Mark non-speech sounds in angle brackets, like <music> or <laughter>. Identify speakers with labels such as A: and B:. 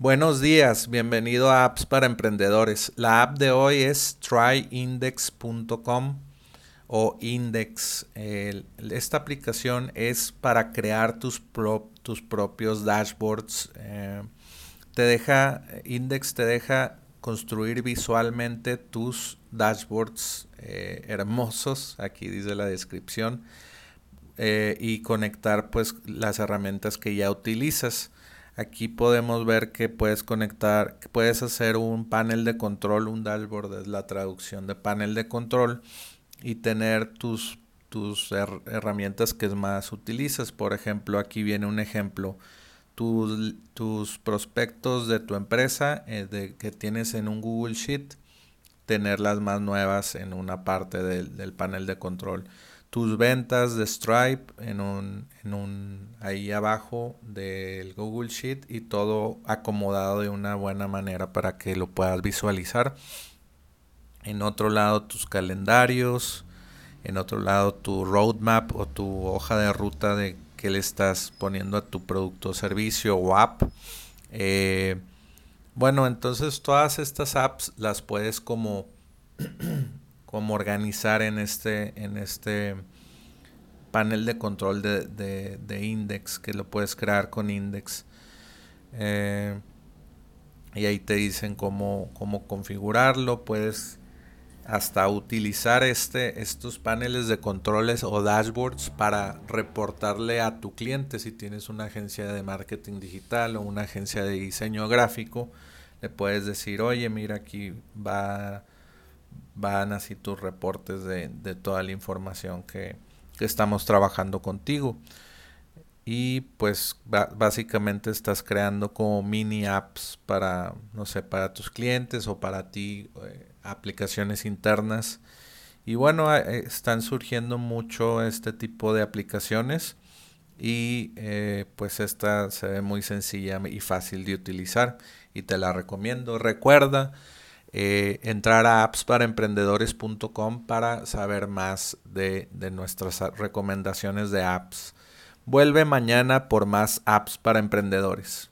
A: Buenos días, bienvenido a Apps para Emprendedores. La app de hoy es tryindex.com o Index. esta aplicación es para crear tus, tus propios dashboards. Eh, te deja, Index te deja construir visualmente tus dashboards eh, hermosos, aquí dice la descripción, eh, y conectar pues las herramientas que ya utilizas. Aquí podemos ver que puedes conectar, puedes hacer un panel de control, un dashboard es la traducción de panel de control y tener tus, tus herramientas que más utilizas. Por ejemplo, aquí viene un ejemplo. Tus, tus prospectos de tu empresa eh, que tienes en un Google Sheet, tener las más nuevas en una parte del panel de control tus ventas de Stripe en un, en un ahí abajo del Google Sheet y todo acomodado de una buena manera para que lo puedas visualizar. En otro lado tus calendarios, en otro lado tu roadmap o tu hoja de ruta de que le estás poniendo a tu producto servicio o app. Eh, bueno, entonces todas estas apps las puedes como <clears throat> como organizar en este, en este panel de control de, index que lo puedes crear con index. Eh, y ahí te dicen cómo, cómo configurarlo. Puedes hasta utilizar este, estos paneles de controles o dashboards para reportarle a tu cliente si tienes una agencia de marketing digital o una agencia de diseño gráfico. Le puedes decir, oye, mira, aquí va van así tus reportes de, toda la información que, estamos trabajando contigo. Y pues básicamente estás creando como mini apps para, no sé, para tus clientes o para ti, eh, aplicaciones internas. Y bueno, eh, están surgiendo mucho este tipo de aplicaciones y eh, pues esta se ve muy sencilla y fácil de utilizar y te la recomiendo. Recuerda eh, entrar a appsparaemprendedores.com para saber más de, de nuestras recomendaciones de apps. Vuelve mañana por más apps para emprendedores.